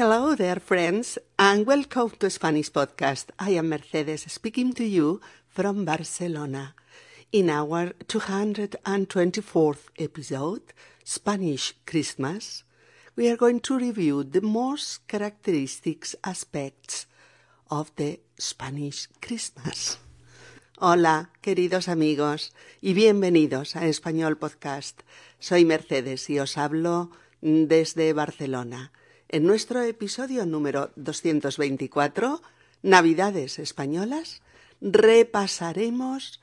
Hello there, friends, and welcome to Spanish Podcast. I am Mercedes speaking to you from Barcelona. In our 224th episode, Spanish Christmas, we are going to review the most characteristic aspects of the Spanish Christmas. Hola, queridos amigos, y bienvenidos a Español Podcast. Soy Mercedes y os hablo desde Barcelona. En nuestro episodio número 224, Navidades Españolas, repasaremos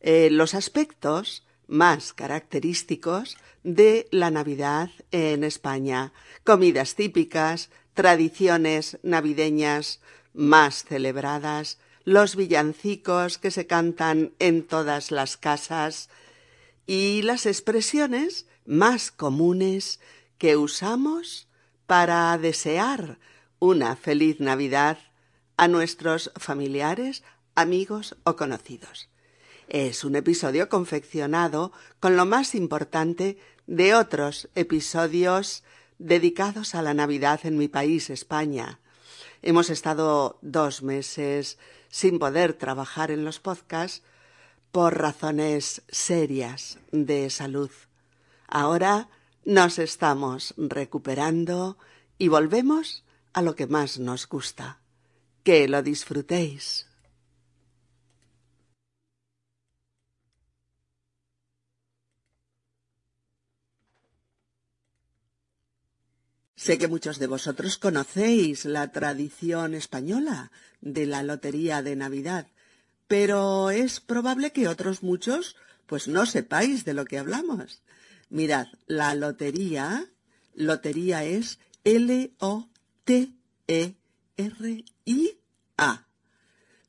eh, los aspectos más característicos de la Navidad en España, comidas típicas, tradiciones navideñas más celebradas, los villancicos que se cantan en todas las casas y las expresiones más comunes que usamos para desear una feliz Navidad a nuestros familiares, amigos o conocidos. Es un episodio confeccionado con lo más importante de otros episodios dedicados a la Navidad en mi país, España. Hemos estado dos meses sin poder trabajar en los podcasts por razones serias de salud. Ahora nos estamos recuperando y volvemos a lo que más nos gusta. Que lo disfrutéis. Sé que muchos de vosotros conocéis la tradición española de la lotería de Navidad, pero es probable que otros muchos pues no sepáis de lo que hablamos. Mirad, la lotería, lotería es L-O-T-E-R-I-A.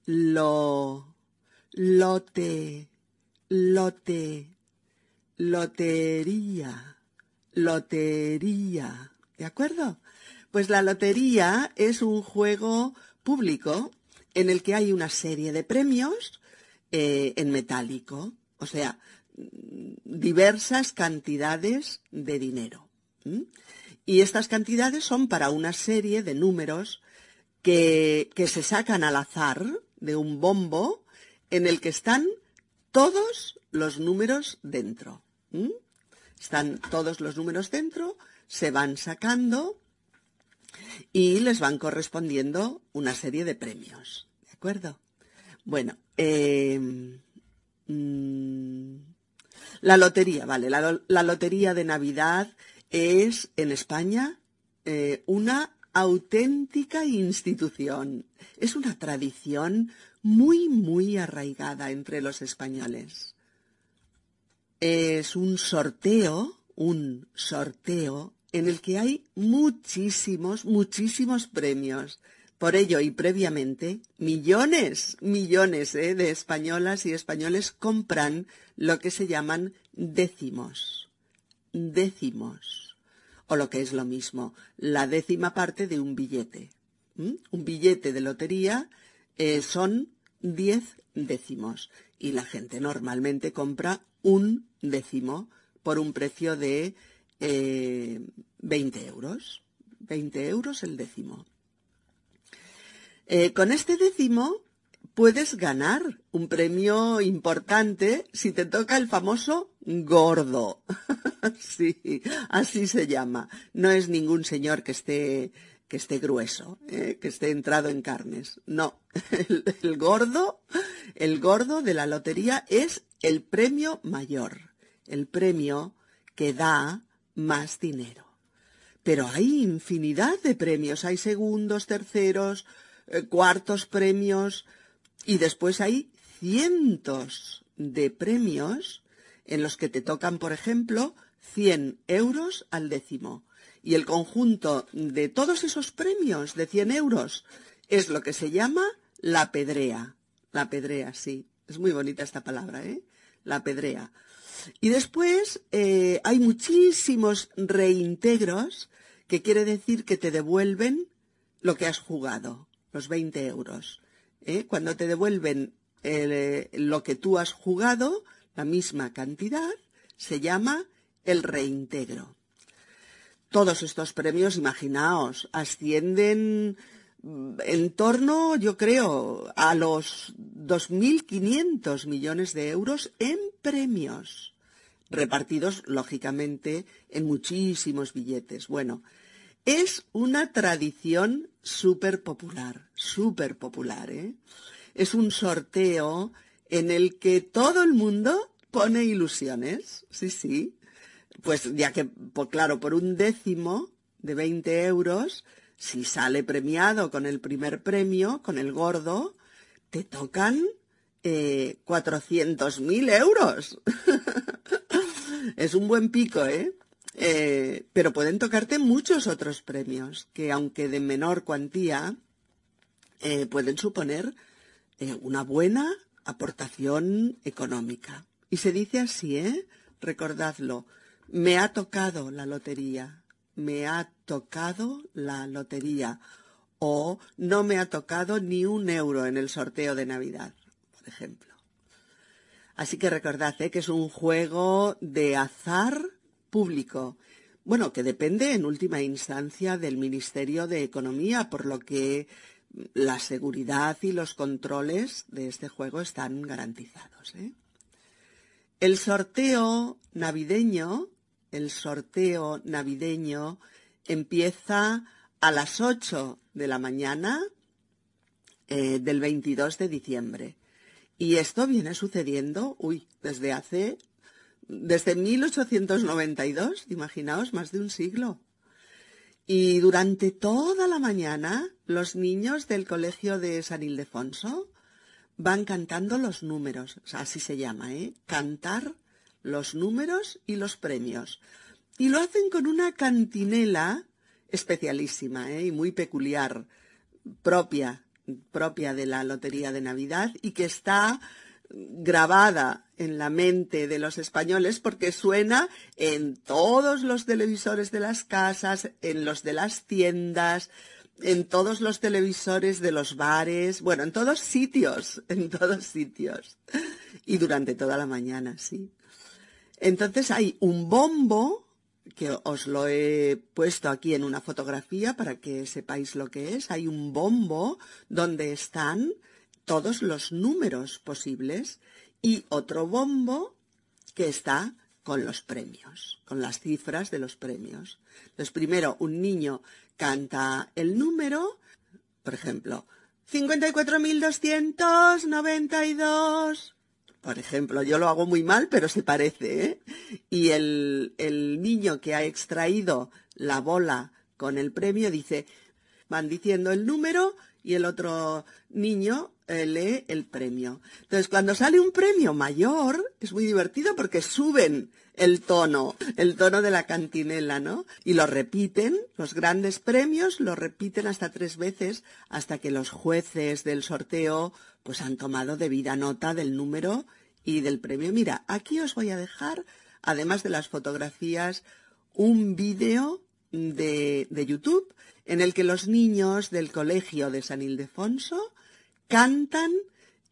Lo, lote, lote, lotería, lotería. ¿De acuerdo? Pues la lotería es un juego público en el que hay una serie de premios eh, en metálico, o sea, diversas cantidades de dinero. Y estas cantidades son para una serie de números que, que se sacan al azar de un bombo en el que están todos los números dentro. Están todos los números dentro se van sacando y les van correspondiendo una serie de premios. ¿De acuerdo? Bueno, em, mm, la lotería, vale, la, lotería de Navidad es en España eh, una auténtica institución. Es una tradición muy, muy arraigada entre los españoles. Es un sorteo, un sorteo en el que hay muchísimos, muchísimos premios. Por ello y previamente, millones, millones ¿eh? de españolas y españoles compran lo que se llaman décimos. Décimos. O lo que es lo mismo, la décima parte de un billete. Un billete de lotería eh, son diez décimos. Y la gente normalmente compra un décimo por un precio de eh, 20 euros. 20 euros el décimo. Eh, con este décimo puedes ganar un premio importante si te toca el famoso gordo. sí, así se llama. No es ningún señor que esté que esté grueso, eh, que esté entrado en carnes. No, el gordo, el gordo de la lotería es el premio mayor, el premio que da más dinero. Pero hay infinidad de premios, hay segundos, terceros, eh, cuartos premios y después hay cientos de premios en los que te tocan, por ejemplo, 100 euros al décimo. Y el conjunto de todos esos premios de 100 euros es lo que se llama la pedrea. La pedrea, sí. Es muy bonita esta palabra, ¿eh? La pedrea. Y después eh, hay muchísimos reintegros, que quiere decir que te devuelven lo que has jugado, los 20 euros. ¿eh? Cuando te devuelven eh, lo que tú has jugado, la misma cantidad, se llama el reintegro. todos estos premios, imaginaos, ascienden mm, en torno, yo creo, a los 2.500 millones de euros en premios, repartidos, lógicamente, en muchísimos billetes. Bueno, es una tradición súper popular, súper popular, ¿eh? Es un sorteo en el que todo el mundo pone ilusiones, sí, sí. Pues ya que, pues claro, por un décimo de 20 euros, si sale premiado con el primer premio, con el gordo, te tocan eh, 400.000 euros. es un buen pico, ¿eh? ¿Eh? Pero pueden tocarte muchos otros premios, que aunque de menor cuantía, eh, pueden suponer eh, una buena aportación económica. Y se dice así, ¿eh? Recordadlo, me ha tocado la lotería, me ha tocado la lotería o no me ha tocado ni un euro en el sorteo de Navidad, por ejemplo. Así que recordad ¿eh? que es un juego de azar público. Bueno, que depende en última instancia del Ministerio de Economía, por lo que la seguridad y los controles de este juego están garantizados. ¿eh? El sorteo navideño, el sorteo navideño empieza a las 8 de la mañana eh, del 22 de diciembre. Y esto viene sucediendo, uy, desde hace, desde 1892, imaginaos, más de un siglo. Y durante toda la mañana, los niños del colegio de San Ildefonso van cantando los números, así se llama, ¿eh? Cantar los números y los premios. Y lo hacen con una cantinela especialísima ¿eh? y muy peculiar, propia, propia de la Lotería de Navidad y que está grabada en la mente de los españoles porque suena en todos los televisores de las casas, en los de las tiendas, en todos los televisores de los bares, bueno, en todos sitios, en todos sitios. Y durante toda la mañana, sí. Entonces hay un bombo, que os lo he puesto aquí en una fotografía para que sepáis lo que es. Hay un bombo donde están todos los números posibles y otro bombo que está con los premios, con las cifras de los premios. Entonces, primero un niño canta el número, por ejemplo, 54.292. Por ejemplo, yo lo hago muy mal, pero se parece, ¿eh? Y el, el niño que ha extraído la bola con el premio dice, van diciendo el número y el otro niño lee el premio. Entonces, cuando sale un premio mayor, es muy divertido porque suben el tono, el tono de la cantinela, ¿no? Y lo repiten, los grandes premios lo repiten hasta tres veces hasta que los jueces del sorteo pues han tomado debida nota del número y del premio. Mira, aquí os voy a dejar, además de las fotografías, un vídeo de, de YouTube en el que los niños del colegio de San Ildefonso cantan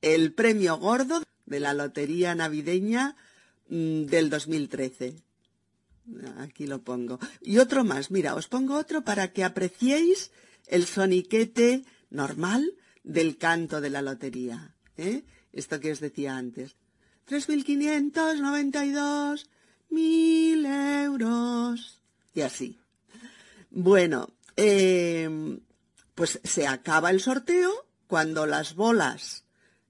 el premio gordo de la lotería navideña mm, del 2013. Aquí lo pongo. Y otro más, mira, os pongo otro para que apreciéis el soniquete normal del canto de la lotería. ¿eh? Esto que os decía antes. 3.592 mil euros. Y así. Bueno, eh, pues se acaba el sorteo cuando las bolas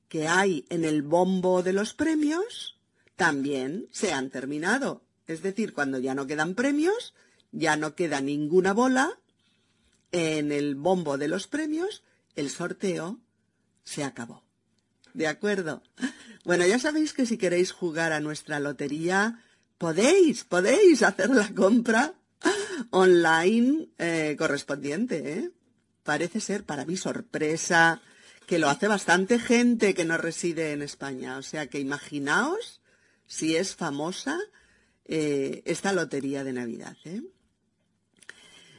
que hay en el bombo de los premios también se han terminado. Es decir, cuando ya no quedan premios, ya no queda ninguna bola en el bombo de los premios, el sorteo se acabó. ¿De acuerdo? Bueno, ya sabéis que si queréis jugar a nuestra lotería, podéis, podéis hacer la compra online eh, correspondiente. ¿eh? Parece ser, para mi sorpresa, que lo hace bastante gente que no reside en España. O sea que imaginaos si es famosa eh, esta lotería de Navidad. ¿eh?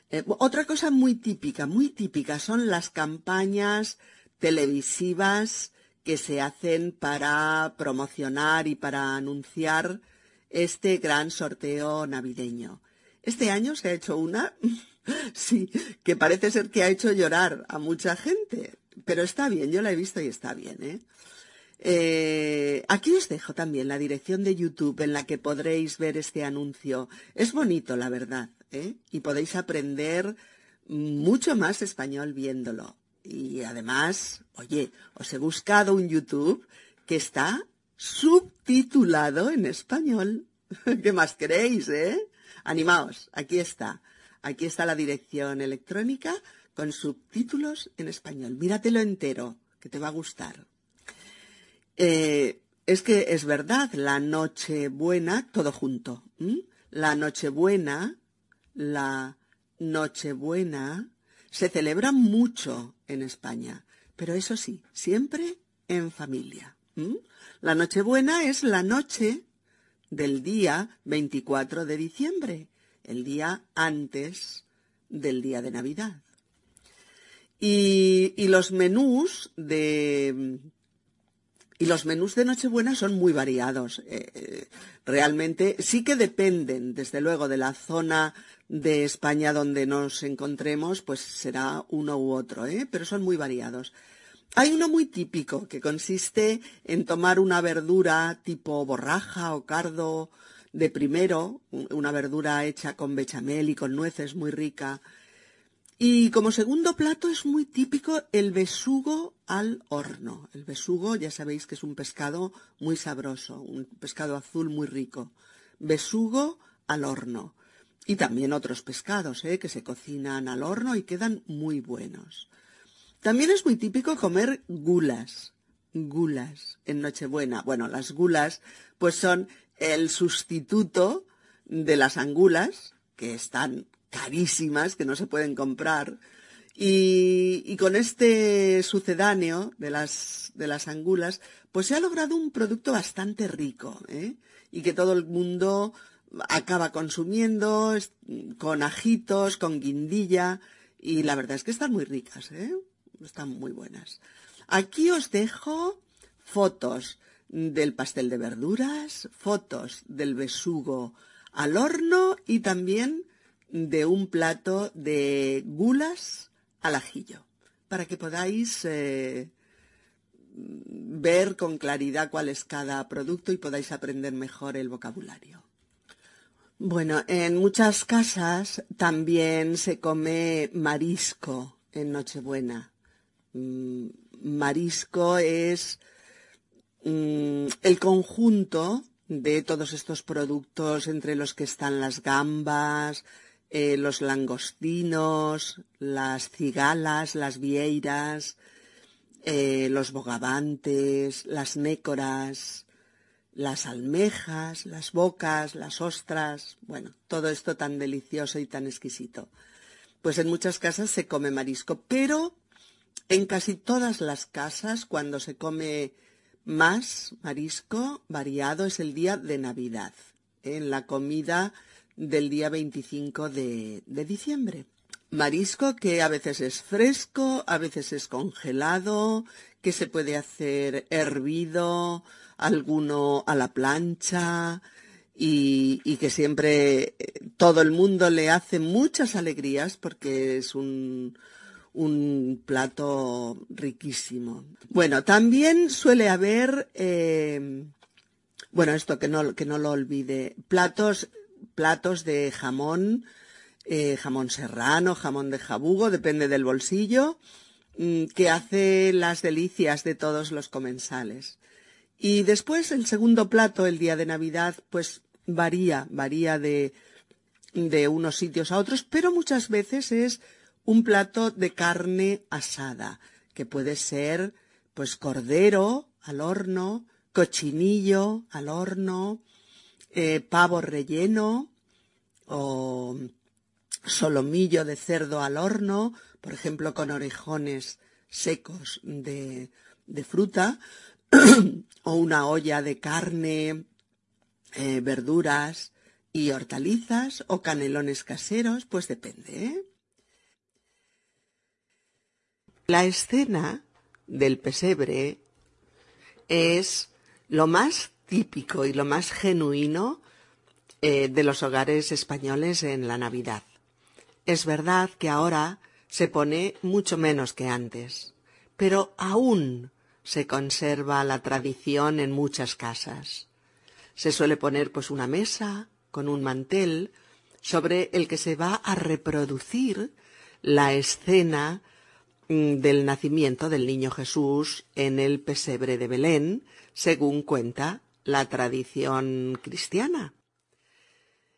Eh, otra cosa muy típica, muy típica, son las campañas televisivas que se hacen para promocionar y para anunciar este gran sorteo navideño. Este año se ha hecho una, sí, que parece ser que ha hecho llorar a mucha gente, pero está bien, yo la he visto y está bien, ¿eh? Eh, aquí os dejo también la dirección de YouTube en la que podréis ver este anuncio. Es bonito, la verdad, ¿eh? y podéis aprender mucho más español viéndolo. Y además, oye, os he buscado un YouTube que está subtitulado en español. ¿Qué más queréis, eh? Animaos, aquí está. Aquí está la dirección electrónica con subtítulos en español. Míratelo entero, que te va a gustar. Eh, es que es verdad, la Nochebuena, todo junto. La Nochebuena, la Nochebuena, se celebra mucho en España, pero eso sí, siempre en familia. La Nochebuena es la noche del día 24 de diciembre, el día antes del día de Navidad. Y, los menús de y los menús de Nochebuena son muy variados. Eh, eh, realmente sí que dependen, desde luego, de la zona de España donde nos encontremos, pues será uno u otro, ¿eh? pero son muy variados. Hay uno muy típico que consiste en tomar una verdura tipo borraja o cardo de primero, una verdura hecha con bechamel y con nueces muy rica, y como segundo plato es muy típico el besugo al horno. El besugo ya sabéis que es un pescado muy sabroso, un pescado azul muy rico. Besugo al horno. Y también otros pescados ¿eh? que se cocinan al horno y quedan muy buenos. También es muy típico comer gulas. Gulas en Nochebuena. Bueno, las gulas pues son el sustituto de las angulas, que están carísimas que no se pueden comprar. Y, con este sucedáneo de las, de las angulas, pues se ha logrado un producto bastante rico, ¿eh? y que todo el mundo acaba consumiendo con ajitos, con guindilla, y la verdad es que están muy ricas, ¿eh? están muy buenas. Aquí os dejo fotos del pastel de verduras, fotos del besugo al horno y también de un plato de gulas al ajillo, para que podáis eh, ver con claridad cuál es cada producto y podáis aprender mejor el vocabulario. Bueno, en muchas casas también se come marisco en Nochebuena. Mm, marisco es el conjunto de todos estos productos entre los que están las gambas, eh, los langostinos, las cigalas, las vieiras, eh, los bogavantes, las nécoras, las almejas, las bocas, las ostras, bueno, todo esto tan delicioso y tan exquisito. Pues en muchas casas se come marisco, pero en casi todas las casas cuando se come más marisco variado es el día de Navidad. En la comida del día 25 de, de diciembre. Marisco que a veces es fresco, a veces es congelado, que se puede hacer hervido, alguno a la plancha y, y, que siempre eh, todo el mundo le hace muchas alegrías porque es un, un plato riquísimo. Bueno, también suele haber, eh, bueno, esto que no, que no lo olvide, platos platos de jamón, eh, jamón serrano, jamón de jabugo, depende del bolsillo, mm, que hace las delicias de todos los comensales. Y después el segundo plato, el día de Navidad, pues varía, varía de, de unos sitios a otros, pero muchas veces es un plato de carne asada, que puede ser pues cordero al horno, cochinillo al horno, eh, pavo relleno o solomillo de cerdo al horno, por ejemplo, con orejones secos de, fruta, o una olla de carne, eh, verduras y hortalizas, o canelones caseros, pues depende. ¿eh? La escena del pesebre es lo más típico y lo más genuino eh, de los hogares españoles en la Navidad. Es verdad que ahora se pone mucho menos que antes, pero aún se conserva la tradición en muchas casas. Se suele poner pues una mesa con un mantel sobre el que se va a reproducir la escena del nacimiento del niño Jesús en el pesebre de Belén, según cuenta la tradición cristiana.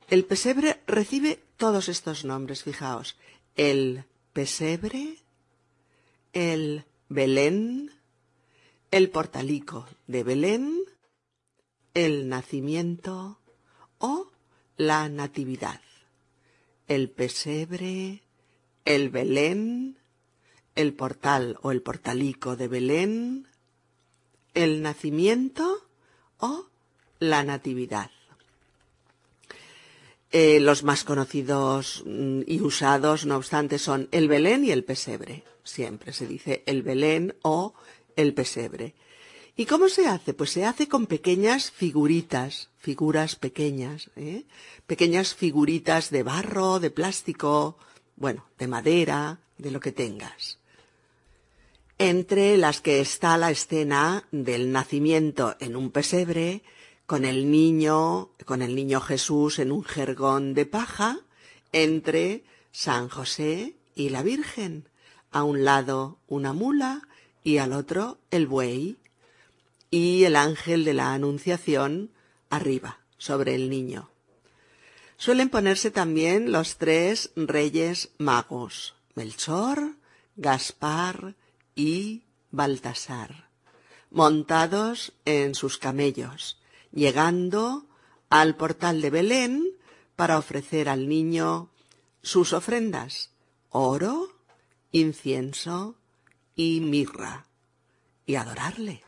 El pesebre recibe todos estos nombres, fijaos. El pesebre, el Belén, el portalico de Belén, el nacimiento o la natividad, el pesebre, el Belén, el portal o el portalico de Belén, el nacimiento o la natividad. Eh, los más conocidos mm, y usados, no obstante, son el Belén y el pesebre. Siempre se dice el Belén o el pesebre. ¿Y cómo se hace? Pues se hace con pequeñas figuritas, figuras pequeñas, ¿eh? pequeñas figuritas de barro, de plástico, bueno, de madera, de lo que tengas. Entre las que está la escena del nacimiento en un pesebre, con el niño, con el niño Jesús en un jergón de paja, entre San José y la Virgen, a un lado una mula y al otro el buey, y el ángel de la Anunciación arriba, sobre el niño. Suelen ponerse también los tres reyes magos, Melchor, Gaspar y Baltasar, montados en sus camellos, llegando al portal de Belén para ofrecer al niño sus ofrendas, oro, incienso y mirra, y adorarle.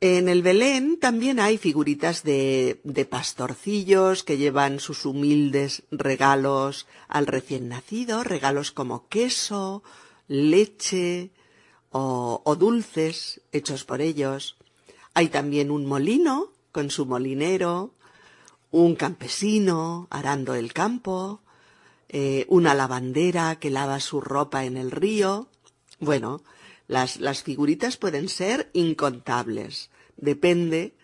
En el Belén también hay figuritas de, de, pastorcillos que llevan sus humildes regalos al recién nacido, regalos como queso, leche o, dulces hechos por ellos. Hay también un molino con su molinero, un campesino arando el campo, eh, una lavandera que lava su ropa en el río. Bueno, las, las figuritas pueden ser incontables. Depende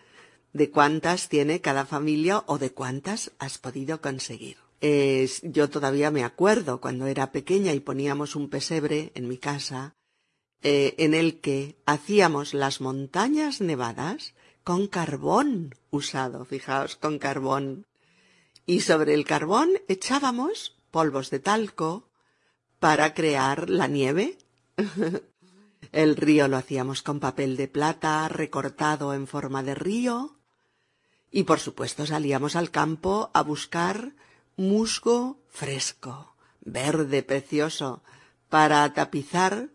de cuántas tiene cada familia o de cuántas has podido conseguir. Yo todavía me acuerdo cuando era pequeña y poníamos un pesebre en mi casa eh, en el que hacíamos las montañas nevadas con carbón usado, fijaos, con carbón. Y sobre el carbón echábamos polvos de talco para crear la nieve. el río lo hacíamos con papel de plata recortado en forma de río. Y por supuesto salíamos al campo a buscar musgo fresco, verde, precioso, para tapizar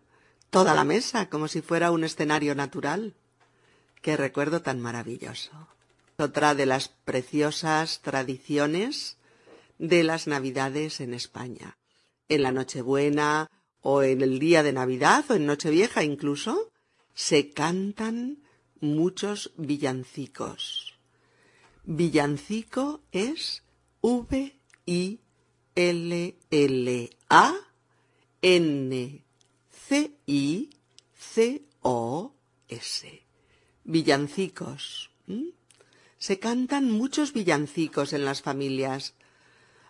toda la mesa como si fuera un escenario natural. Qué recuerdo tan maravilloso. Otra de las preciosas tradiciones de las Navidades en España. En la Nochebuena o en el día de Navidad o en Nochevieja incluso, se cantan muchos villancicos. Villancico es V I L L A N C-I-C-O-S. Villancicos. Se cantan muchos villancicos en las familias,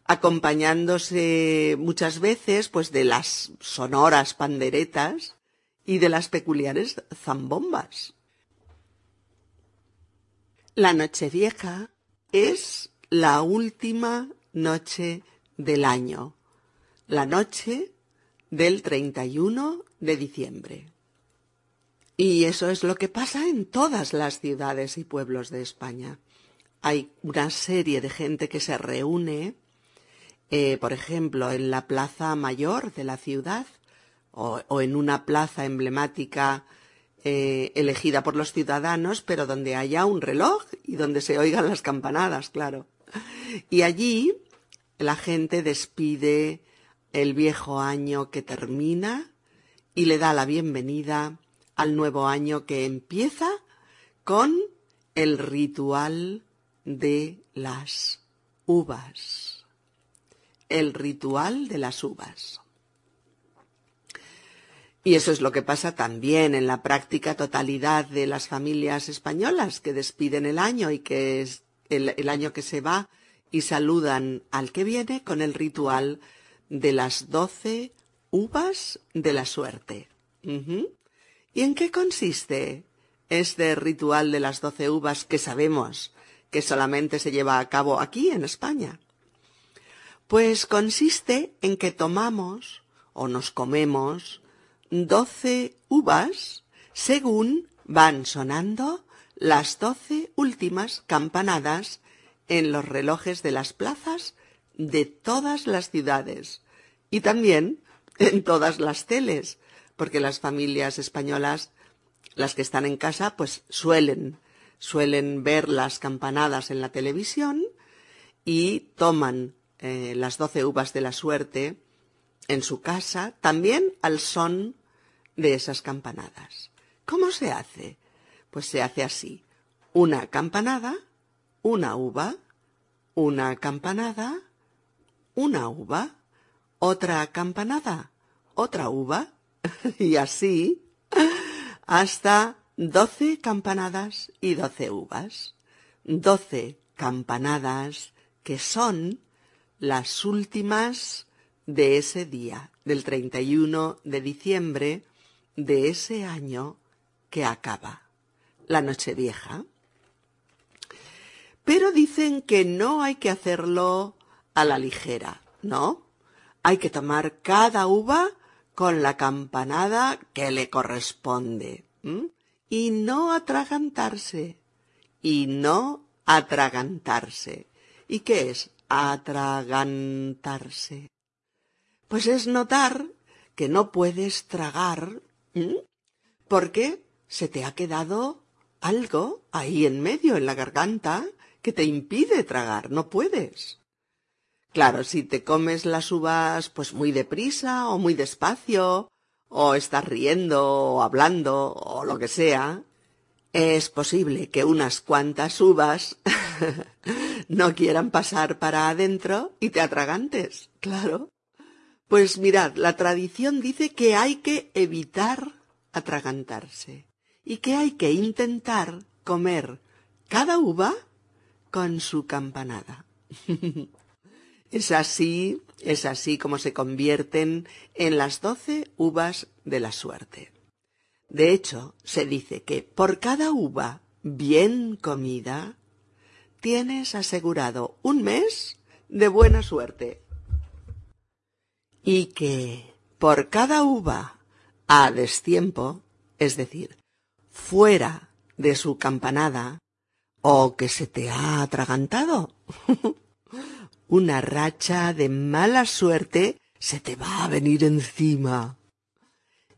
acompañándose muchas veces pues de las sonoras panderetas y de las peculiares zambombas. La Nochevieja es la última noche del año, la noche del 31 de diciembre. Y eso es lo que pasa en todas las ciudades y pueblos de España. Hay una serie de gente que se reúne, eh, por ejemplo, en la plaza mayor de la ciudad o, en una plaza emblemática eh, elegida por los ciudadanos, pero donde haya un reloj y donde se oigan las campanadas, claro. Y allí la gente despide el viejo año que termina y le da la bienvenida al nuevo año que empieza con el ritual de las uvas. El ritual de las uvas. Y eso es lo que pasa también en la práctica totalidad de las familias españolas que despiden el año y que es el, año que se va y saludan al que viene con el ritual de las doce uvas de la suerte. ¿Y en qué consiste este ritual de las doce uvas que sabemos que solamente se lleva a cabo aquí en España? Pues consiste en que tomamos o nos comemos doce uvas según van sonando las doce últimas campanadas en los relojes de las plazas de todas las ciudades y también en todas las teles, porque las familias españolas, las que están en casa, pues suelen, suelen ver las campanadas en la televisión y toman eh, las doce uvas de la suerte en su casa, también al son de esas campanadas. ¿Cómo se hace? Pues se hace así. Una campanada, una uva, una campanada, una uva, otra campanada, otra uva, y así hasta doce campanadas y doce uvas. Doce campanadas que son las últimas de ese día, del 31 de diciembre de ese año que acaba, la Nochevieja. Pero dicen que no hay que hacerlo a la ligera, ¿no? Hay que tomar cada uva con la campanada que le corresponde. Y no atragantarse. Y no atragantarse. ¿Y qué es atragantarse? Pues es notar que no puedes tragar. Porque se te ha quedado algo ahí en medio, en la garganta, que te impide tragar, no puedes. Claro, si te comes las uvas pues muy deprisa o muy despacio, o estás riendo o hablando o lo que sea, es posible que unas cuantas uvas no quieran pasar para adentro y te atragantes, claro. Pues mirad, la tradición dice que hay que evitar atragantarse y que hay que intentar comer cada uva con su campanada. es así, es así como se convierten en las doce uvas de la suerte. De hecho, se dice que por cada uva bien comida, tienes asegurado un mes de buena suerte y que por cada uva a destiempo, es decir, fuera de su campanada, o que se te ha atragantado, una racha de mala suerte se te va a venir encima.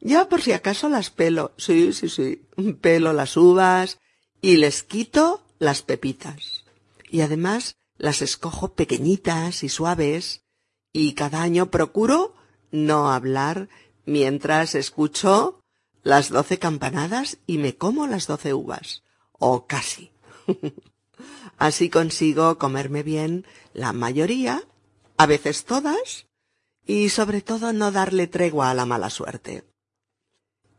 Ya por si acaso las pelo, sí, sí, sí, pelo las uvas y les quito las pepitas. Y además las escojo pequeñitas y suaves y cada año procuro no hablar mientras escucho las doce campanadas y me como las doce uvas, o casi. Así consigo comerme bien la mayoría, a veces todas, y sobre todo no darle tregua a la mala suerte.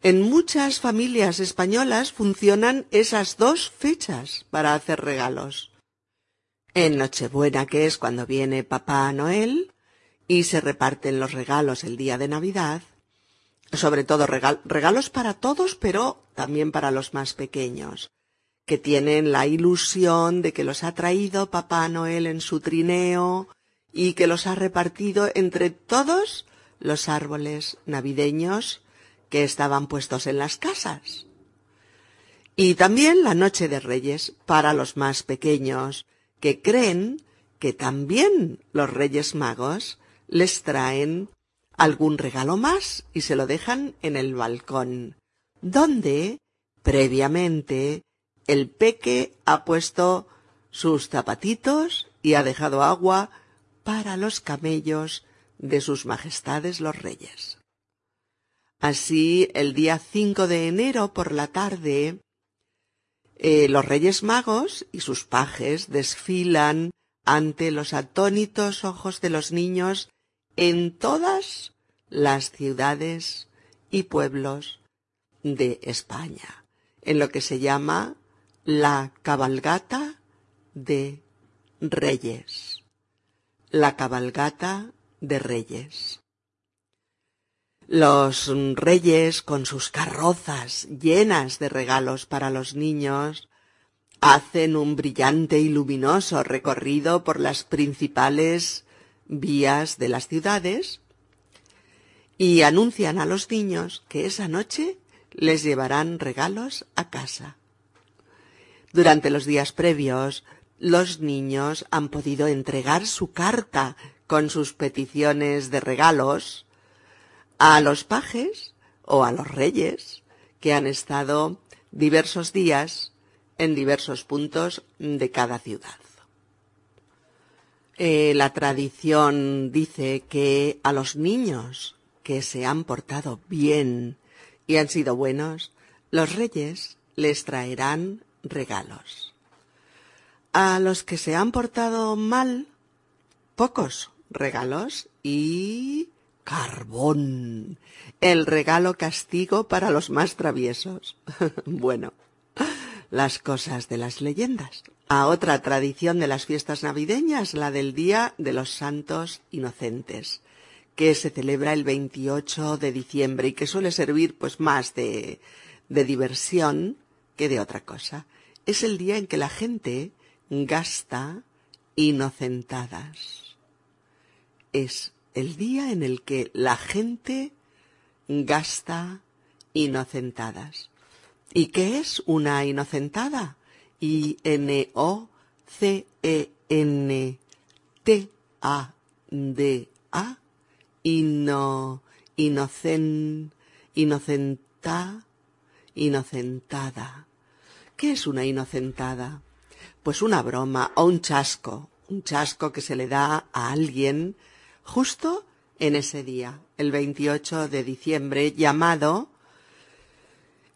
En muchas familias españolas funcionan esas dos fechas para hacer regalos. En Nochebuena, que es cuando viene Papá Noel, y se reparten los regalos el día de Navidad, sobre todo regalos para todos, pero también para los más pequeños, que tienen la ilusión de que los ha traído Papá Noel en su trineo y que los ha repartido entre todos los árboles navideños que estaban puestos en las casas. Y también la Noche de Reyes para los más pequeños, que creen que también los Reyes Magos les traen algún regalo más y se lo dejan en el balcón, donde, previamente, el peque ha puesto sus zapatitos y ha dejado agua para los camellos de sus majestades los reyes. Así, el día 5 de enero por la tarde, eh, los Reyes Magos y sus pajes desfilan ante los atónitos ojos de los niños en todas las ciudades y pueblos de España, en lo que se llama la cabalgata de Reyes. La cabalgata de Reyes. Los reyes, con sus carrozas llenas de regalos para los niños, hacen un brillante y luminoso recorrido por las principales vías de las ciudades y anuncian a los niños que esa noche les llevarán regalos a casa. Durante los días previos, los niños han podido entregar su carta con sus peticiones de regalos a los pajes o a los reyes que han estado diversos días en diversos puntos de cada ciudad. Eh, la tradición dice que a los niños que se han portado bien y han sido buenos, los reyes les traerán regalos. A los que se han portado mal, pocos regalos y carbón. El regalo castigo para los más traviesos. bueno, las cosas de las leyendas. A otra tradición de las fiestas navideñas, la del Día de los Santos Inocentes, que se celebra el 28 de diciembre y que suele servir pues más de, de diversión que de otra cosa. Es el día en que la gente gasta inocentadas. Es el día en el que la gente gasta inocentadas. ¿Y qué es una inocentada? I-N-O-C-E-N-T-A-D-A. Ino, inocen, inocenta, inocentada. ¿Qué es una inocentada? Pues una broma o un chasco, un chasco que se le da a alguien justo en ese día, el 28 de diciembre, llamado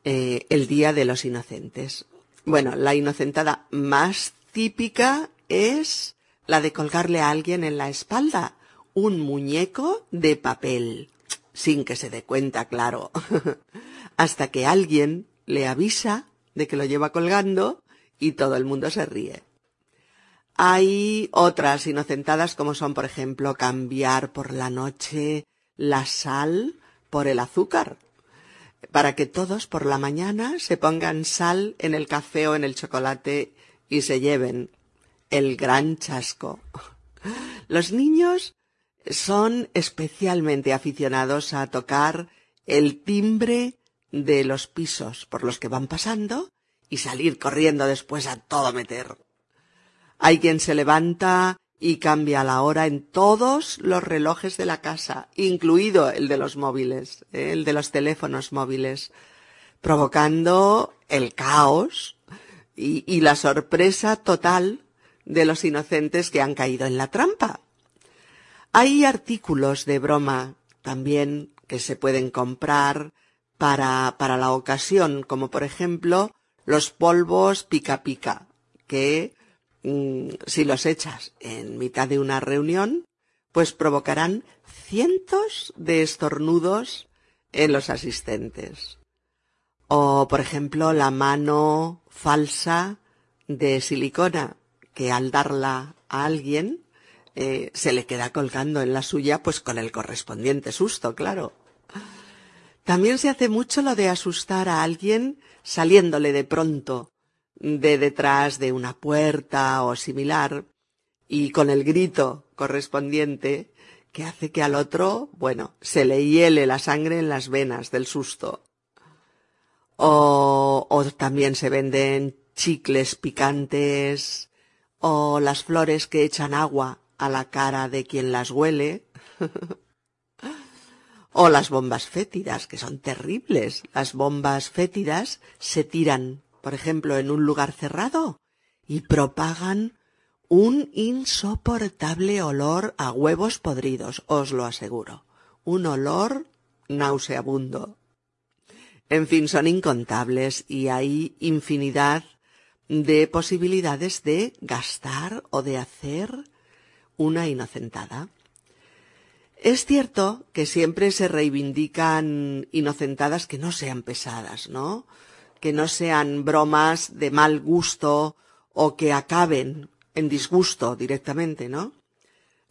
eh, el Día de los Inocentes. Bueno, la inocentada más típica es la de colgarle a alguien en la espalda un muñeco de papel, sin que se dé cuenta, claro, hasta que alguien le avisa de que lo lleva colgando y todo el mundo se ríe. Hay otras inocentadas como son, por ejemplo, cambiar por la noche la sal por el azúcar, para que todos por la mañana se pongan sal en el café o en el chocolate y se lleven el gran chasco. Los niños son especialmente aficionados a tocar el timbre de los pisos por los que van pasando y salir corriendo después a todo meter. Hay quien se levanta y cambia la hora en todos los relojes de la casa, incluido el de los móviles, ¿eh? el de los teléfonos móviles, provocando el caos y, y la sorpresa total de los inocentes que han caído en la trampa. Hay artículos de broma también que se pueden comprar para, para la ocasión, como por ejemplo los polvos pica pica, que si los echas en mitad de una reunión, pues provocarán cientos de estornudos en los asistentes. O, por ejemplo, la mano falsa de silicona, que al darla a alguien eh, se le queda colgando en la suya, pues con el correspondiente susto, claro. También se hace mucho lo de asustar a alguien saliéndole de pronto de detrás de una puerta o similar y con el grito correspondiente que hace que al otro, bueno, se le hiele la sangre en las venas del susto. O, o también se venden chicles picantes o las flores que echan agua a la cara de quien las huele. o las bombas fétidas, que son terribles. Las bombas fétidas se tiran por ejemplo, en un lugar cerrado, y propagan un insoportable olor a huevos podridos, os lo aseguro. Un olor nauseabundo. En fin, son incontables y hay infinidad de posibilidades de gastar o de hacer una inocentada. Es cierto que siempre se reivindican inocentadas que no sean pesadas, ¿no? Que no sean bromas de mal gusto o que acaben en disgusto directamente, ¿no?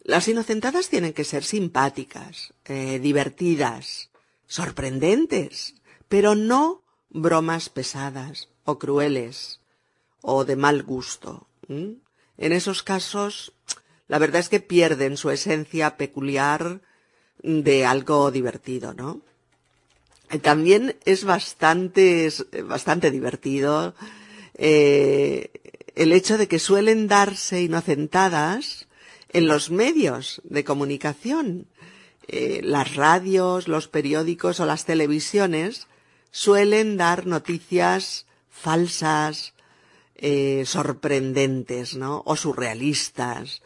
Las inocentadas tienen que ser simpáticas, eh, divertidas, sorprendentes, pero no bromas pesadas o crueles o de mal gusto. En esos casos, la verdad es que pierden su esencia peculiar de algo divertido, ¿no? También es bastante, bastante divertido eh, el hecho de que suelen darse inocentadas en los medios de comunicación. Eh, las radios, los periódicos o las televisiones suelen dar noticias falsas, eh, sorprendentes, ¿no? O surrealistas,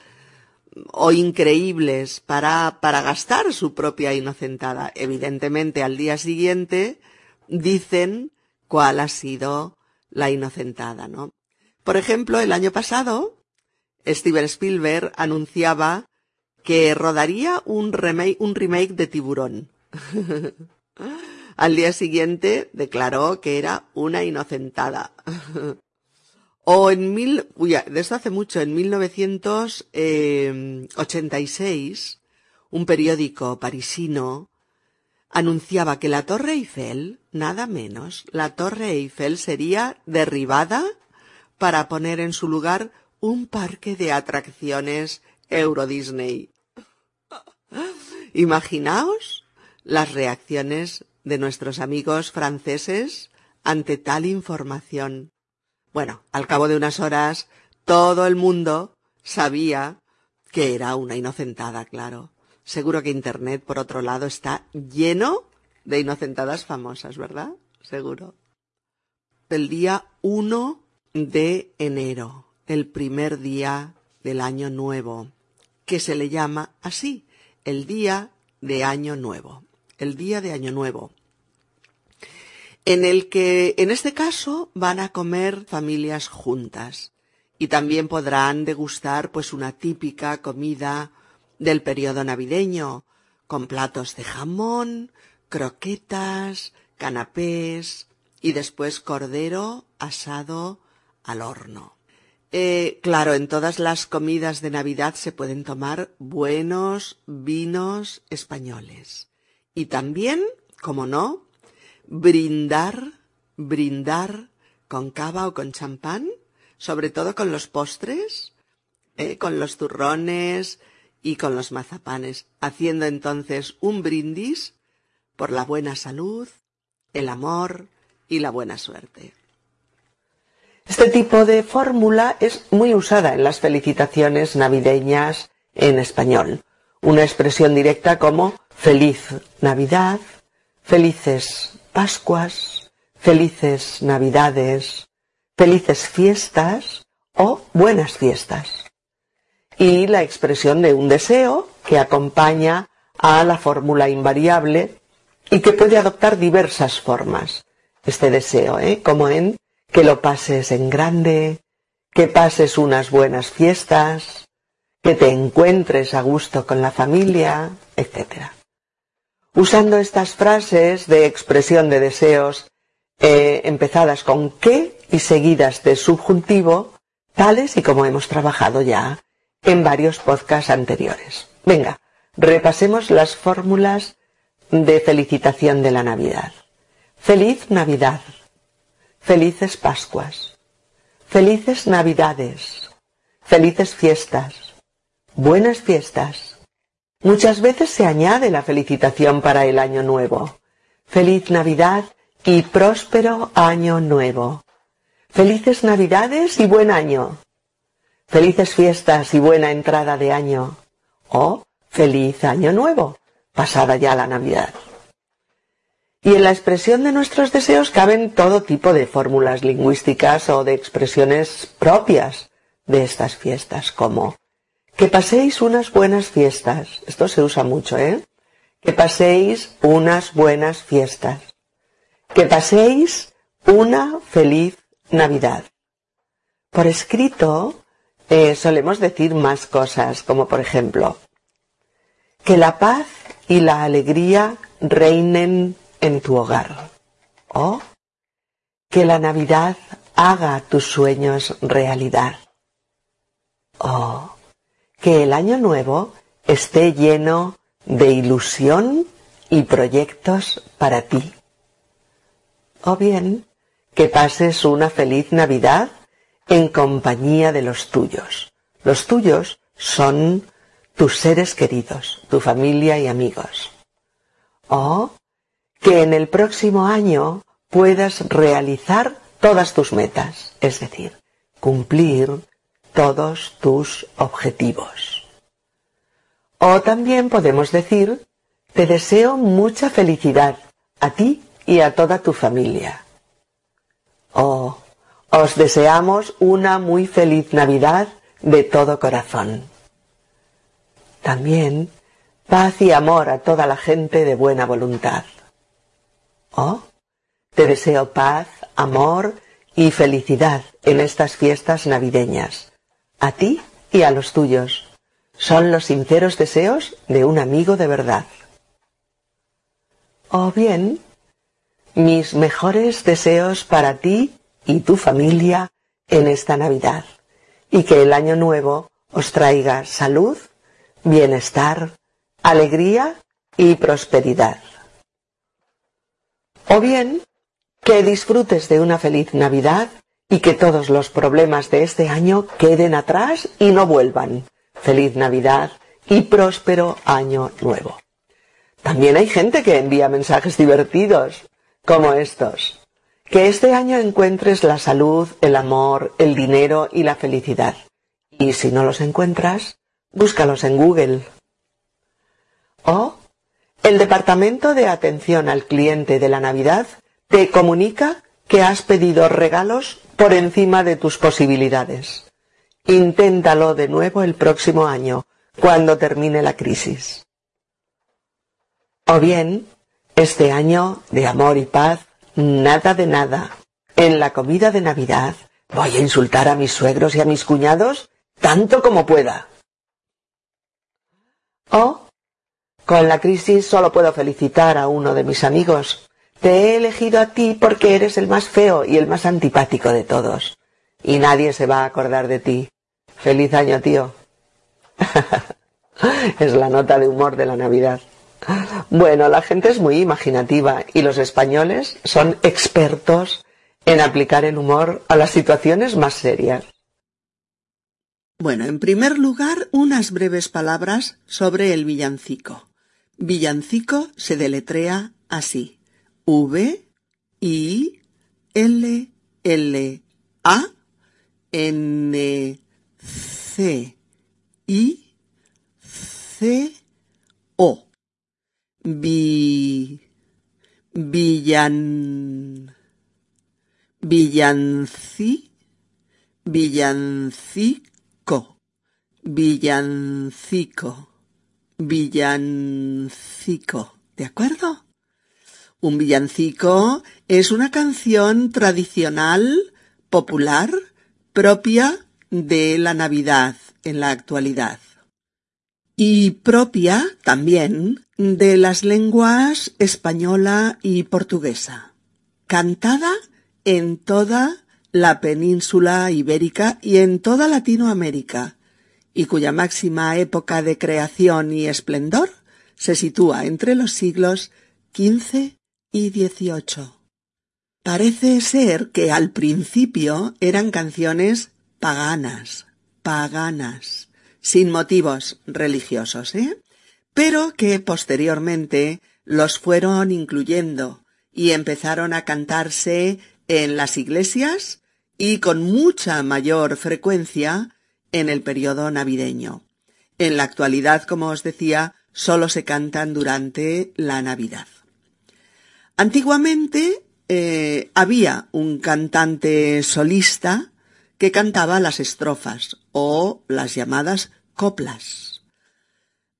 o increíbles para, para gastar su propia inocentada. Evidentemente, al día siguiente dicen cuál ha sido la inocentada, ¿no? Por ejemplo, el año pasado, Steven Spielberg anunciaba que rodaría un remake, un remake de Tiburón. Al día siguiente declaró que era una inocentada. o en mil, uy, desde hace mucho, en 1986, un periódico parisino anunciaba que la Torre Eiffel, nada menos, la Torre Eiffel sería derribada para poner en su lugar un parque de atracciones Euro Disney. Imaginaos las reacciones de nuestros amigos franceses ante tal información. Bueno, al cabo de unas horas, todo el mundo sabía que era una inocentada, claro. Seguro que Internet, por otro lado, está lleno de inocentadas famosas, ¿verdad? Seguro. El día 1 de enero, el primer día del año nuevo, que se le llama así, el día de año nuevo, el día de año nuevo, en el que en este caso van a comer familias juntas y también podrán degustar pues una típica comida del periodo navideño, con platos de jamón, croquetas, canapés y después cordero asado al horno. Eh, claro, en todas las comidas de Navidad se pueden tomar buenos vinos españoles. Y también, como no, brindar, brindar con cava o con champán, sobre todo con los postres, eh, con los turrones y con los mazapanes, haciendo entonces un brindis por la buena salud, el amor y la buena suerte. Este tipo de fórmula es muy usada en las felicitaciones navideñas en español. Una expresión directa como feliz Navidad, felices Pascuas, felices Navidades, felices fiestas o buenas fiestas. Y la expresión de un deseo que acompaña a la fórmula invariable y que puede adoptar diversas formas. Este deseo, ¿eh? como en que lo pases en grande, que pases unas buenas fiestas, que te encuentres a gusto con la familia, etc. Usando estas frases de expresión de deseos eh, empezadas con que y seguidas de subjuntivo, tales y como hemos trabajado ya en varios podcasts anteriores. Venga, repasemos las fórmulas de felicitación de la Navidad. Feliz Navidad. Felices Pascuas, felices Navidades, felices fiestas, buenas fiestas. Muchas veces se añade la felicitación para el año nuevo. Feliz Navidad y próspero año nuevo. Felices Navidades y buen año. Felices fiestas y buena entrada de año. O feliz año nuevo, pasada ya la Navidad. Y en la expresión de nuestros deseos caben todo tipo de fórmulas lingüísticas o de expresiones propias de estas fiestas, como que paséis unas buenas fiestas. Esto se usa mucho, ¿eh? Que paséis unas buenas fiestas. Que paséis una feliz Navidad. Por escrito eh, solemos decir más cosas, como por ejemplo, que la paz y la alegría reinen en tu hogar. O que la Navidad haga tus sueños realidad. O que el año nuevo esté lleno de ilusión y proyectos para ti. O bien que pases una feliz Navidad en compañía de los tuyos. Los tuyos son tus seres queridos, tu familia y amigos. O que en el próximo año puedas realizar todas tus metas, es decir, cumplir todos tus objetivos. O también podemos decir, te deseo mucha felicidad a ti y a toda tu familia. O os deseamos una muy feliz Navidad de todo corazón. También paz y amor a toda la gente de buena voluntad. O te deseo paz, amor y felicidad en estas fiestas navideñas, a ti y a los tuyos. Son los sinceros deseos de un amigo de verdad. O bien, mis mejores deseos para ti y tu familia en esta Navidad y que el año nuevo os traiga salud, bienestar, alegría y prosperidad. O bien, que disfrutes de una feliz Navidad y que todos los problemas de este año queden atrás y no vuelvan. Feliz Navidad y próspero año nuevo. También hay gente que envía mensajes divertidos, como estos. Que este año encuentres la salud, el amor, el dinero y la felicidad. Y si no los encuentras, búscalos en Google. O el Departamento de Atención al Cliente de la Navidad te comunica que has pedido regalos por encima de tus posibilidades. Inténtalo de nuevo el próximo año, cuando termine la crisis. O bien, este año de amor y paz Nada de nada. En la comida de Navidad voy a insultar a mis suegros y a mis cuñados tanto como pueda. Oh, con la crisis solo puedo felicitar a uno de mis amigos. Te he elegido a ti porque eres el más feo y el más antipático de todos. Y nadie se va a acordar de ti. Feliz año, tío. es la nota de humor de la Navidad. Bueno, la gente es muy imaginativa y los españoles son expertos en aplicar el humor a las situaciones más serias. Bueno, en primer lugar, unas breves palabras sobre el villancico. Villancico se deletrea así. V I L L A N C I C O vi, villan, villanci, villancico, villancico, villancico. ¿De acuerdo? Un villancico es una canción tradicional, popular, propia de la Navidad en la actualidad. Y propia también de las lenguas española y portuguesa, cantada en toda la península ibérica y en toda Latinoamérica, y cuya máxima época de creación y esplendor se sitúa entre los siglos XV y XVIII. Parece ser que al principio eran canciones paganas, paganas, sin motivos religiosos, ¿eh? Pero que posteriormente los fueron incluyendo y empezaron a cantarse en las iglesias y con mucha mayor frecuencia en el periodo navideño. En la actualidad, como os decía, solo se cantan durante la Navidad. Antiguamente eh, había un cantante solista que cantaba las estrofas o las llamadas coplas,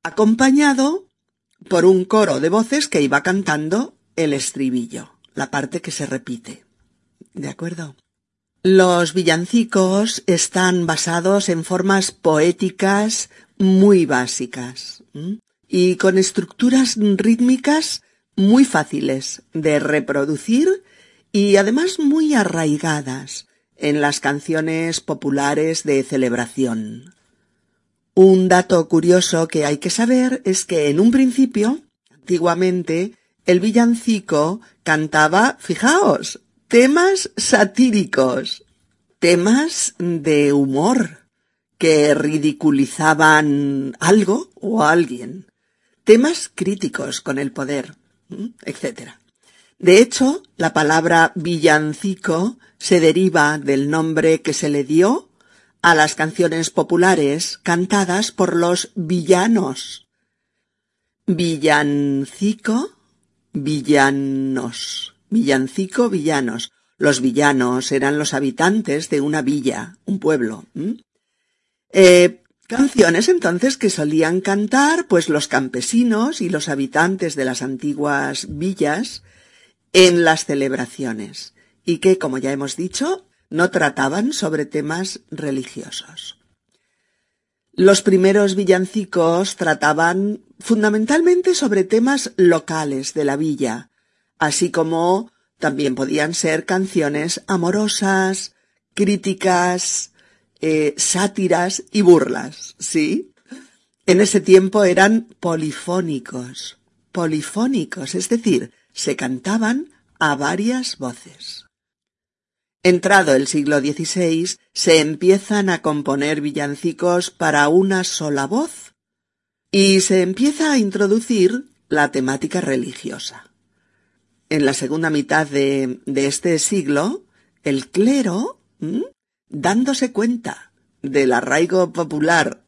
acompañado por un coro de voces que iba cantando el estribillo, la parte que se repite. ¿De acuerdo? Los villancicos están basados en formas poéticas muy básicas y con estructuras rítmicas muy fáciles de reproducir y además muy arraigadas en las canciones populares de celebración. Un dato curioso que hay que saber es que en un principio, antiguamente, el villancico cantaba, fijaos, temas satíricos, temas de humor que ridiculizaban algo o a alguien, temas críticos con el poder, etc. De hecho, la palabra villancico se deriva del nombre que se le dio a las canciones populares cantadas por los villanos. Villancico, villanos. Villancico, villanos. Los villanos eran los habitantes de una villa, un pueblo. Canciones entonces que solían cantar pues los campesinos y los habitantes de las antiguas villas en las celebraciones y que, como ya hemos dicho, no trataban sobre temas religiosos. Los primeros villancicos trataban fundamentalmente sobre temas locales de la villa, así como también podían ser canciones amorosas, críticas, eh, sátiras y burlas, ¿sí? En ese tiempo eran polifónicos, polifónicos, es decir, se cantaban a varias voces. Entrado el siglo XVI, se empiezan a componer villancicos para una sola voz y se empieza a introducir la temática religiosa. En la segunda mitad de, este siglo, el clero, dándose cuenta del arraigo popular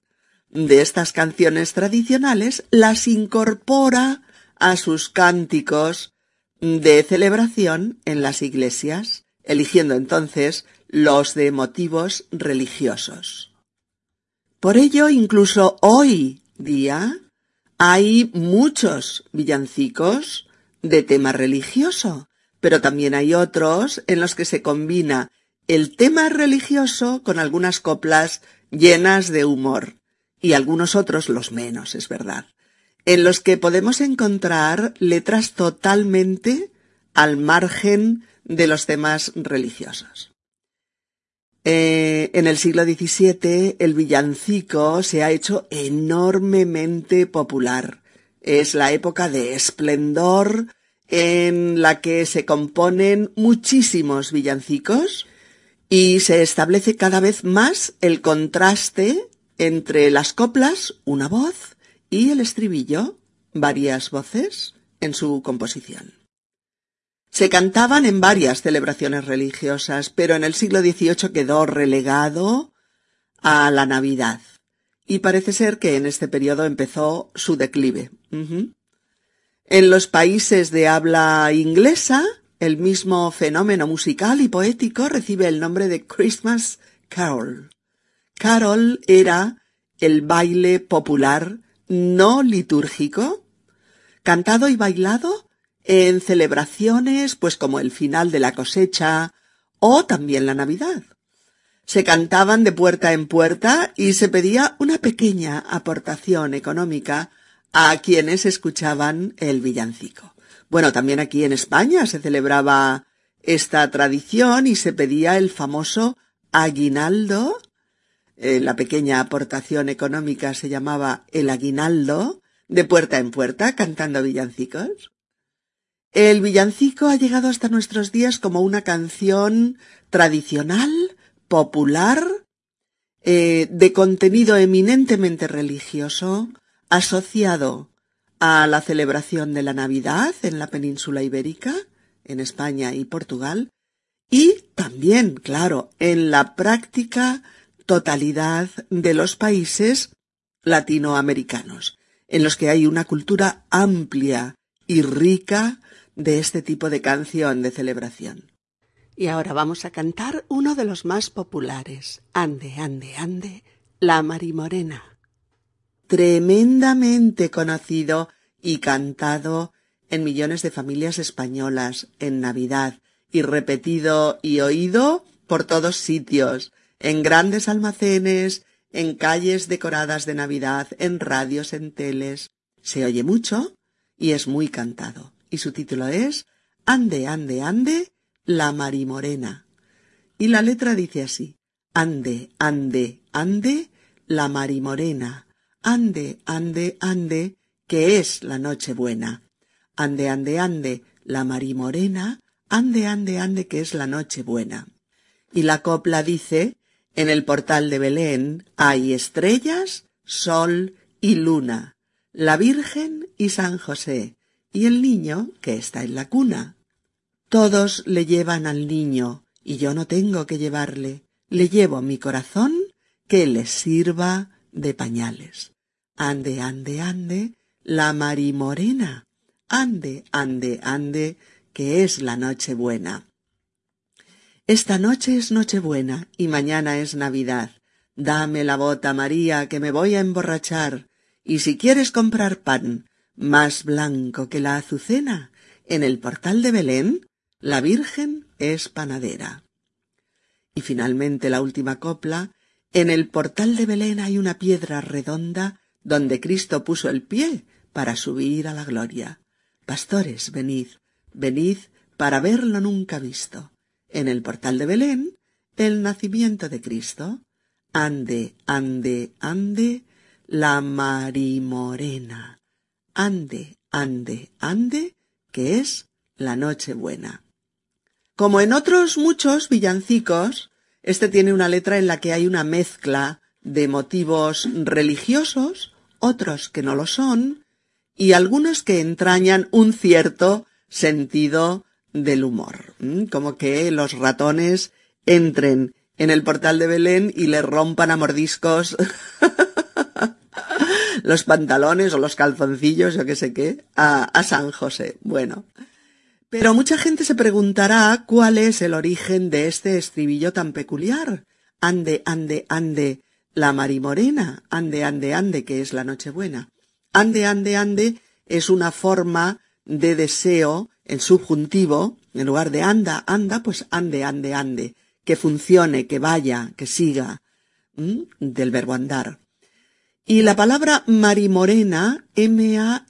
de estas canciones tradicionales, las incorpora a sus cánticos de celebración en las iglesias, eligiendo entonces los de motivos religiosos. Por ello, incluso hoy día hay muchos villancicos de tema religioso, pero también hay otros en los que se combina el tema religioso con algunas coplas llenas de humor, y algunos otros los menos, es verdad, en los que podemos encontrar letras totalmente al margen de los temas religiosos. Eh, en el siglo XVII el villancico se ha hecho enormemente popular. Es la época de esplendor en la que se componen muchísimos villancicos y se establece cada vez más el contraste entre las coplas, una voz, y el estribillo, varias voces, en su composición. Se cantaban en varias celebraciones religiosas, pero en el siglo XVIII quedó relegado a la Navidad. Y parece ser que en este periodo empezó su declive. En los países de habla inglesa, el mismo fenómeno musical y poético recibe el nombre de Christmas Carol. Carol era el baile popular no litúrgico, cantado y bailado en celebraciones, pues como el final de la cosecha o también la Navidad. Se cantaban de puerta en puerta y se pedía una pequeña aportación económica a quienes escuchaban el villancico. Bueno, también aquí en España se celebraba esta tradición y se pedía el famoso aguinaldo. Eh, la pequeña aportación económica se llamaba el aguinaldo, de puerta en puerta, cantando villancicos. El villancico ha llegado hasta nuestros días como una canción tradicional, popular, eh, de contenido eminentemente religioso, asociado a la celebración de la Navidad en la península ibérica, en España y Portugal, y también, claro, en la práctica totalidad de los países latinoamericanos, en los que hay una cultura amplia y rica de este tipo de canción de celebración. Y ahora vamos a cantar uno de los más populares, Ande, ande, ande, La Marimorena. Tremendamente conocido y cantado en millones de familias españolas en Navidad y repetido y oído por todos sitios, en grandes almacenes, en calles decoradas de Navidad, en radios, en teles. Se oye mucho y es muy cantado. Y su título es Ande, ande, ande, la marimorena. Y la letra dice así. Ande, ande, ande, la marimorena. Ande, ande, ande, que es la noche buena. Ande, ande, ande, la marimorena. Ande, ande, ande, que es la noche buena. Y la copla dice en el portal de Belén hay estrellas, sol y luna, la Virgen y San José, y el niño que está en la cuna. Todos le llevan al niño, y yo no tengo que llevarle. Le llevo mi corazón que le sirva de pañales. Ande, ande, ande, la marimorena. Ande, ande, ande, que es la noche buena. Esta noche es Nochebuena y mañana es Navidad. Dame la bota, María, que me voy a emborrachar. Y si quieres comprar pan más blanco que la azucena, en el portal de Belén, la Virgen es panadera. Y finalmente la última copla, en el portal de Belén hay una piedra redonda donde Cristo puso el pie para subir a la gloria. Pastores, venid, venid para verlo nunca visto en el portal de Belén el nacimiento de Cristo. Ande, ande, ande, la marimorena. Ande, ande, ande, que es la noche buena. Como en otros muchos villancicos, este tiene una letra en la que hay una mezcla de motivos religiosos, otros que no lo son, y algunos que entrañan un cierto sentido del humor, como que los ratones entren en el portal de Belén y le rompan a mordiscos los pantalones o los calzoncillos, o qué sé qué, a, a San José. Bueno. Pero mucha gente se preguntará cuál es el origen de este estribillo tan peculiar. Ande, ande, ande, la marimorena, ande, ande, ande, que es la Nochebuena. Ande, ande, ande es una forma de deseo en subjuntivo, en lugar de anda, anda, pues ande, ande, ande, que funcione, que vaya, que siga, del verbo andar. Y la palabra marimorena, M-A-R-I-M-O-R-E-N-A,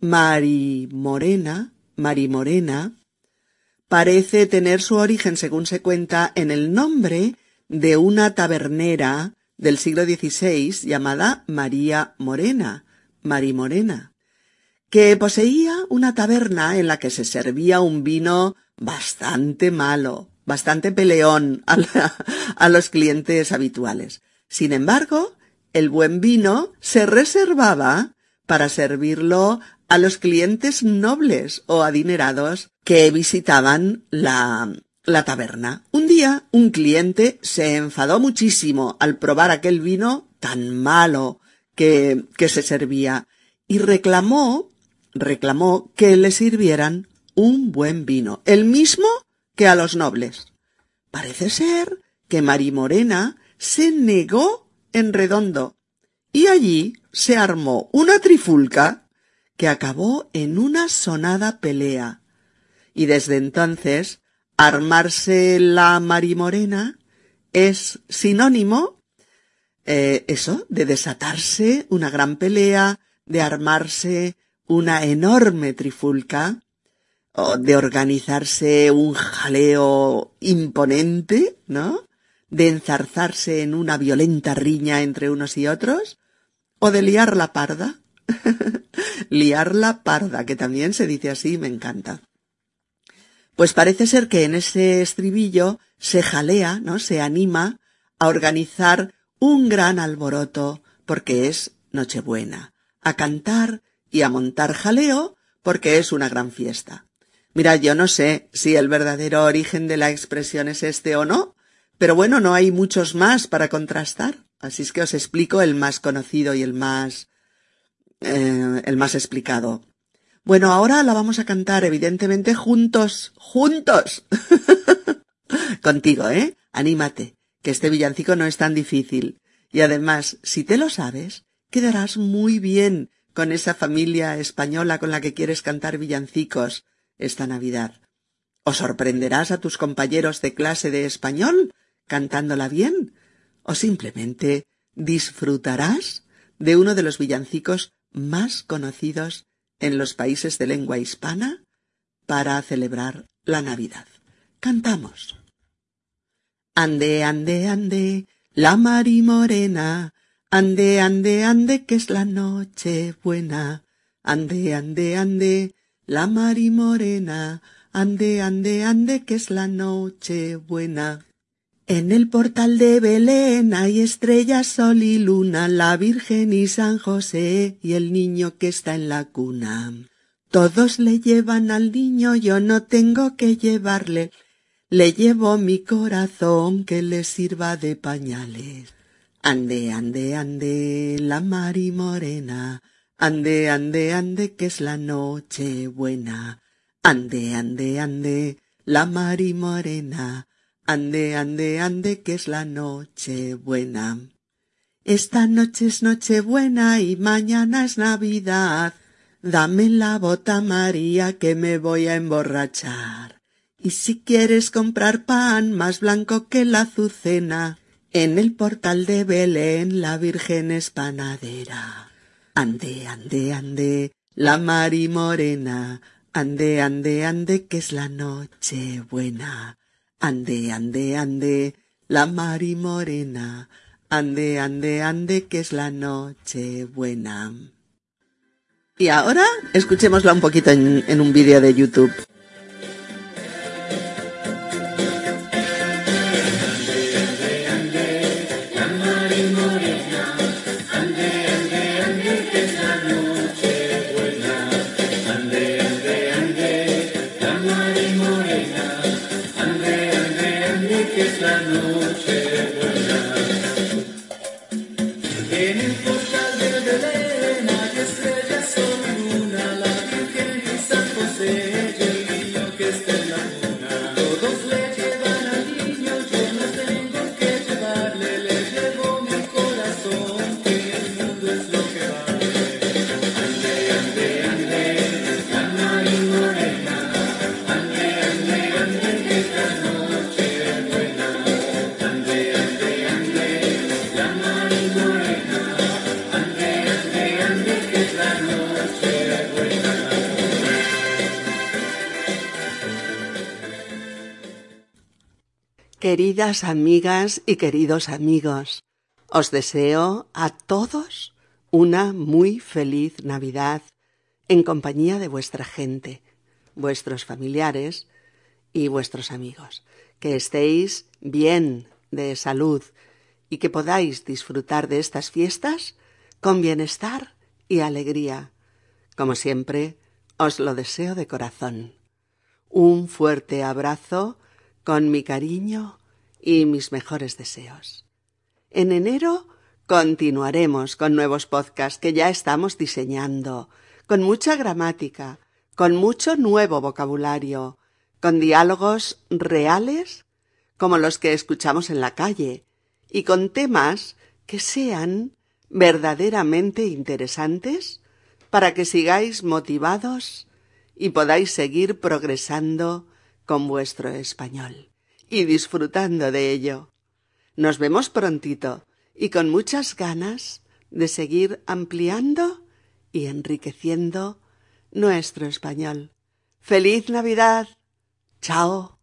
marimorena, marimorena, parece tener su origen, según se cuenta, en el nombre de una tabernera del siglo XVI llamada María Morena, Marimorena, que poseía una taberna en la que se servía un vino bastante malo, bastante peleón a, a los clientes habituales. Sin embargo, el buen vino se reservaba para servirlo a los clientes nobles o adinerados que visitaban la, la taberna. Un día un cliente se enfadó muchísimo al probar aquel vino tan malo que, que se servía y reclamó, reclamó que le sirvieran un buen vino, el mismo que a los nobles. Parece ser que Marimorena se negó en redondo y allí se armó una trifulca que acabó en una sonada pelea. Y desde entonces, armarse la Marimorena es sinónimo eh, eso, de desatarse una gran pelea, de armarse una enorme trifulca, o de organizarse un jaleo imponente, ¿no? De enzarzarse en una violenta riña entre unos y otros, o de liar la parda. liar la parda, que también se dice así, me encanta. Pues parece ser que en ese estribillo se jalea, ¿no? Se anima a organizar un gran alboroto porque es Nochebuena, a cantar y a montar jaleo porque es una gran fiesta. Mira, yo no sé si el verdadero origen de la expresión es este o no, pero bueno, no hay muchos más para contrastar, así es que os explico el más conocido y el más eh, el más explicado. Bueno, ahora la vamos a cantar evidentemente juntos, juntos. Contigo, ¿eh? Anímate que este villancico no es tan difícil. Y además, si te lo sabes, quedarás muy bien con esa familia española con la que quieres cantar villancicos esta Navidad. ¿O sorprenderás a tus compañeros de clase de español cantándola bien? ¿O simplemente disfrutarás de uno de los villancicos más conocidos en los países de lengua hispana para celebrar la Navidad? Cantamos. Ande, ande, ande, la mari morena, ande, ande, ande, que es la noche buena. Ande, ande, ande, la mari morena, ande, ande, ande, que es la noche buena. En el portal de Belén hay estrellas, sol y luna, la Virgen y San José y el niño que está en la cuna. Todos le llevan al niño, yo no tengo que llevarle, le llevo mi corazón que le sirva de pañales. Ande, ande, ande, la Mari Morena, ande, ande, ande, que es la noche buena. Ande, ande, ande, la Mari Morena, Ande, ande, ande, que es la noche buena. Esta noche es noche buena y mañana es Navidad. Dame la bota María que me voy a emborrachar. Y si quieres comprar pan más blanco que la azucena, en el portal de Belén la Virgen es panadera. Ande, ande, ande, la Mari Morena, ande, ande, ande, que es la noche buena. Ande, ande, ande, la Mari Morena, ande, ande, ande, que es la noche buena. Y ahora escuchémosla un poquito en, un vídeo de YouTube. Queridas amigas y queridos amigos, os deseo a todos una muy feliz Navidad en compañía de vuestra gente, vuestros familiares y vuestros amigos. Que estéis bien de salud y que podáis disfrutar de estas fiestas con bienestar y alegría. Como siempre, os lo deseo de corazón. Un fuerte abrazo con mi cariño y mis mejores deseos. En enero continuaremos con nuevos podcasts que ya estamos diseñando, con mucha gramática, con mucho nuevo vocabulario, con diálogos reales como los que escuchamos en la calle y con temas que sean verdaderamente interesantes para que sigáis motivados y podáis seguir progresando con vuestro español y disfrutando de ello. Nos vemos prontito y con muchas ganas de seguir ampliando y enriqueciendo nuestro español. ¡Feliz Navidad! ¡Chao!